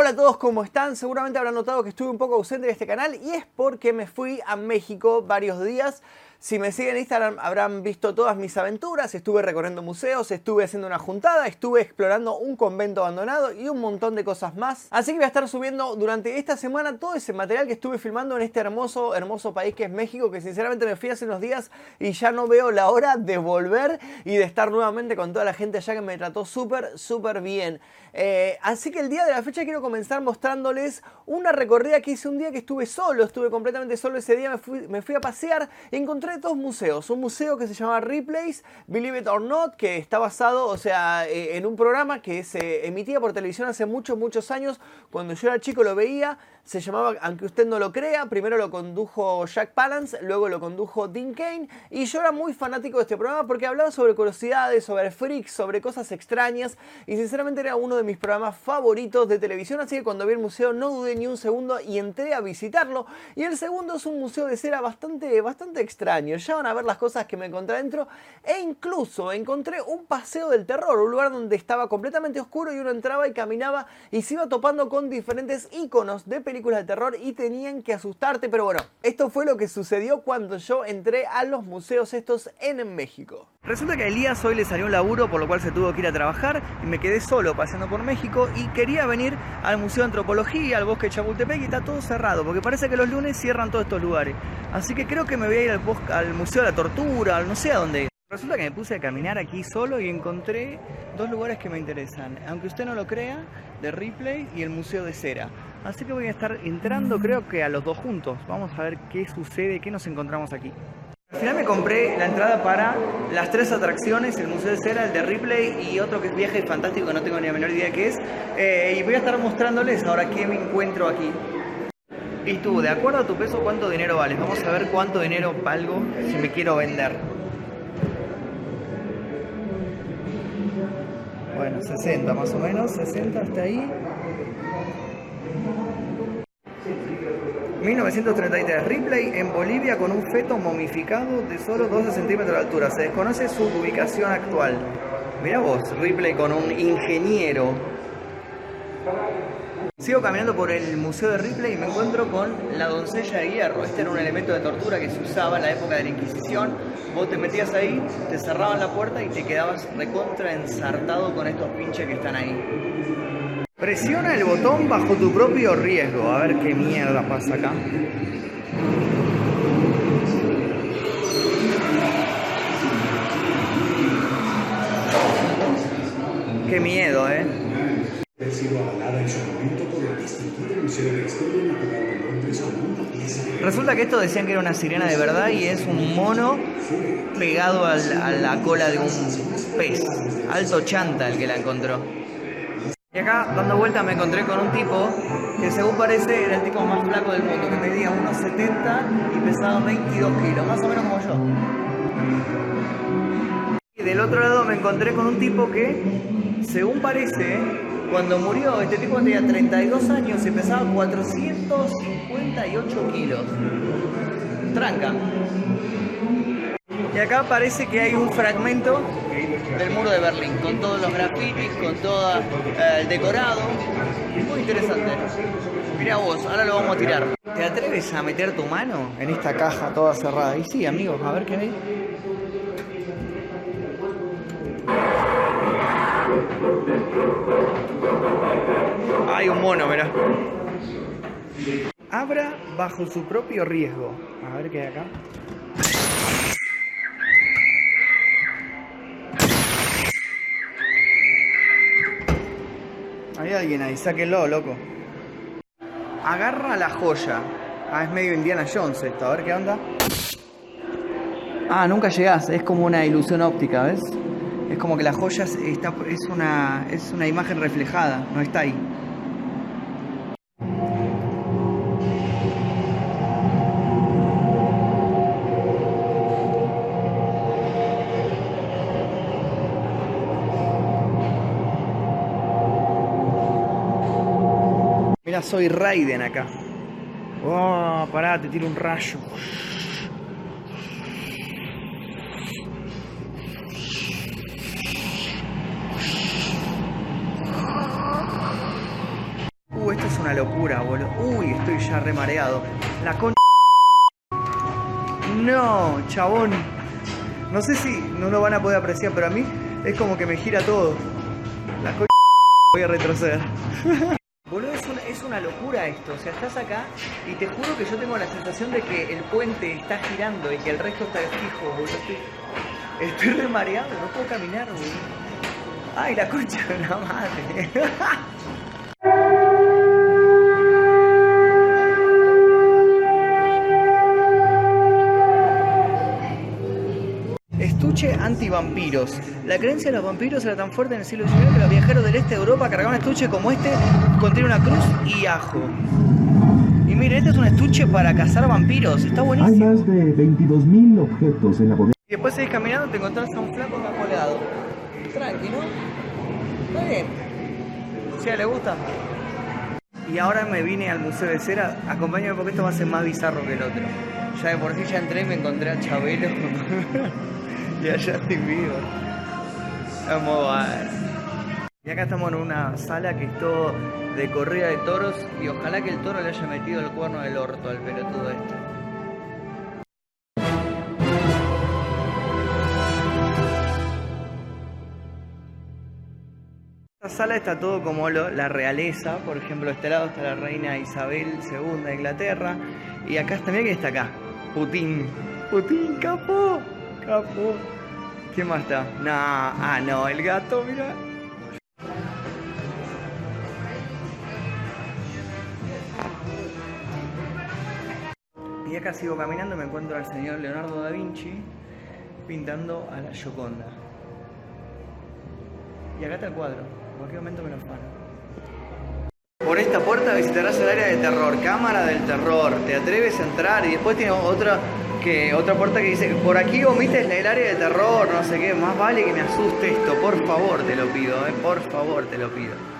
Hola a todos, ¿cómo están? Seguramente habrán notado que estuve un poco ausente de este canal y es porque me fui a México varios días si me siguen en Instagram habrán visto todas mis aventuras, estuve recorriendo museos, estuve haciendo una juntada, estuve explorando un convento abandonado y un montón de cosas más. Así que voy a estar subiendo durante esta semana todo ese material que estuve filmando en este hermoso, hermoso país que es México, que sinceramente me fui hace unos días y ya no veo la hora de volver y de estar nuevamente con toda la gente allá que me trató súper, súper bien. Eh, así que el día de la fecha quiero comenzar mostrándoles una recorrida que hice un día que estuve solo, estuve completamente solo ese día, me fui, me fui a pasear y encontré dos museos. Un museo que se llama Replays, Believe It or Not, que está basado, o sea, eh, en un programa que se emitía por televisión hace muchos, muchos años. Cuando yo era chico lo veía, se llamaba, aunque usted no lo crea, primero lo condujo Jack Palance, luego lo condujo Dean Kane, y yo era muy fanático de este programa porque hablaba sobre curiosidades, sobre freaks, sobre cosas extrañas, y sinceramente era uno de mis programas favoritos de televisión, así que cuando vi el museo no dudé ni un segundo y entré a visitarlo, y el segundo es un museo de cera bastante, bastante extraño, ya van a ver las cosas que me encontré adentro, e incluso encontré un paseo del terror, un lugar donde estaba completamente oscuro y uno entraba y caminaba y se iba topando con diferentes iconos de películas de terror y tenían que asustarte, pero bueno, esto fue lo que sucedió cuando yo entré a los museos estos en México. Resulta que a Elías hoy le salió un laburo, por lo cual se tuvo que ir a trabajar y me quedé solo paseando por México y quería venir al Museo de Antropología, al Bosque de Chapultepec y está todo cerrado, porque parece que los lunes cierran todos estos lugares. Así que creo que me voy a ir al, al Museo de la Tortura, no sé a dónde. Resulta que me puse a caminar aquí solo y encontré dos lugares que me interesan, aunque usted no lo crea, de Ripley y el Museo de Cera. Así que voy a estar entrando creo que a los dos juntos. Vamos a ver qué sucede, qué nos encontramos aquí. Al final me compré la entrada para las tres atracciones, el Museo de Cera, el de Ripley y otro que es Viaje Fantástico, no tengo ni la menor idea de qué es. Eh, y voy a estar mostrándoles ahora qué me encuentro aquí. Y de acuerdo a tu peso, ¿cuánto dinero vales? Vamos a ver cuánto dinero valgo si me quiero vender. Bueno, 60 más o menos, 60 hasta ahí. 1933, Ripley en Bolivia con un feto momificado de solo 12 centímetros de altura. Se desconoce su ubicación actual. Mira vos, Ripley con un ingeniero Sigo caminando por el Museo de Ripley y me encuentro con la doncella de hierro. Este era un elemento de tortura que se usaba en la época de la Inquisición. Vos te metías ahí, te cerraban la puerta y te quedabas recontra ensartado con estos pinches que están ahí. Presiona el botón bajo tu propio riesgo. A ver qué mierda pasa acá. Qué miedo, eh. Resulta que esto decían que era una sirena de verdad y es un mono pegado a la cola de un pez. Alto chanta el que la encontró. Y acá, dando vuelta, me encontré con un tipo que según parece era el tipo más flaco del mundo, que medía unos 70 y pesaba 22 kilos, más o menos como yo. Y del otro lado me encontré con un tipo que, según parece, cuando murió, este tipo tenía 32 años y pesaba 458 kilos. Tranca. Y acá parece que hay un fragmento del muro de Berlín, con todos los grafitis, con todo eh, el decorado. Muy interesante. Mira vos, ahora lo vamos a tirar. ¿Te atreves a meter tu mano en esta caja toda cerrada? Y sí, amigos, a ver qué hay. Hay un mono, mira. Abra bajo su propio riesgo. A ver qué hay acá. Hay alguien ahí, sáquenlo, loco. Agarra la joya. Ah, es medio Indiana Jones esto, a ver qué onda. Ah, nunca llegás, es como una ilusión óptica, ¿ves? Es como que la joya está, es, una, es una imagen reflejada, no está ahí. Mira, soy Raiden acá. Oh, pará, te tiro un rayo. es una locura, boludo. Uy, estoy ya remareado. La con... No, chabón. No sé si no lo van a poder apreciar, pero a mí es como que me gira todo. La con... Voy a retroceder. Boludo, es una, es una locura esto. O sea, estás acá y te juro que yo tengo la sensación de que el puente está girando y que el resto está fijo, boludo. Estoy, estoy re mareado, no puedo caminar, boludo. Ay, la concha de la madre. antivampiros. La creencia de los vampiros era tan fuerte en el siglo XIX que los viajeros del este de Europa cargaban un estuche como este, contiene una cruz y ajo. Y mire, este es un estuche para cazar vampiros, está Hay buenísimo. más de 22.000 objetos en la bodega. Y después seguís caminando, te encontrás a un flaco colgado. Tranqui, ¿no? Está bien. Si a le gusta. Y ahora me vine al Museo de Cera, acompáñame porque esto va a ser más bizarro que el otro. Ya de por sí ya entré y me encontré a Chabelo y a Justin Bieber. Vamos a ver. Y acá estamos en una sala que es todo de corrida de toros y ojalá que el toro le haya metido el cuerno del orto al pelotudo este. esta sala está todo como la realeza, por ejemplo, de este lado está la reina Isabel II de Inglaterra, y acá mira quién está acá, Putin, Putin, capo, ¿Quién más está? Nah, ah no, el gato, mira. Y acá sigo caminando y me encuentro al señor Leonardo da Vinci pintando a la Gioconda. Y acá está el cuadro. En cualquier momento me lo afano. Por esta puerta visitarás el área de terror, cámara del terror. Te atreves a entrar y después tiene otra que otra puerta que dice por aquí omites el área de terror, no sé qué. Más vale que me asuste esto, por favor te lo pido, eh, por favor te lo pido.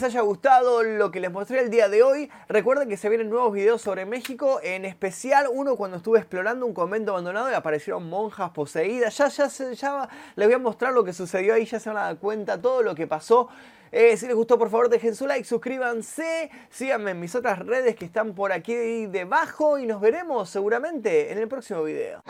Les haya gustado lo que les mostré el día de hoy. Recuerden que se vienen nuevos videos sobre México, en especial uno cuando estuve explorando un convento abandonado y aparecieron monjas poseídas. Ya, ya, ya les voy a mostrar lo que sucedió ahí, ya se van a dar cuenta todo lo que pasó. Eh, si les gustó, por favor, dejen su like, suscríbanse, síganme en mis otras redes que están por aquí debajo y nos veremos seguramente en el próximo video.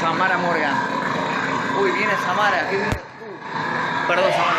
Samara Morgan. Uy, viene Samara. Perdón, Samara.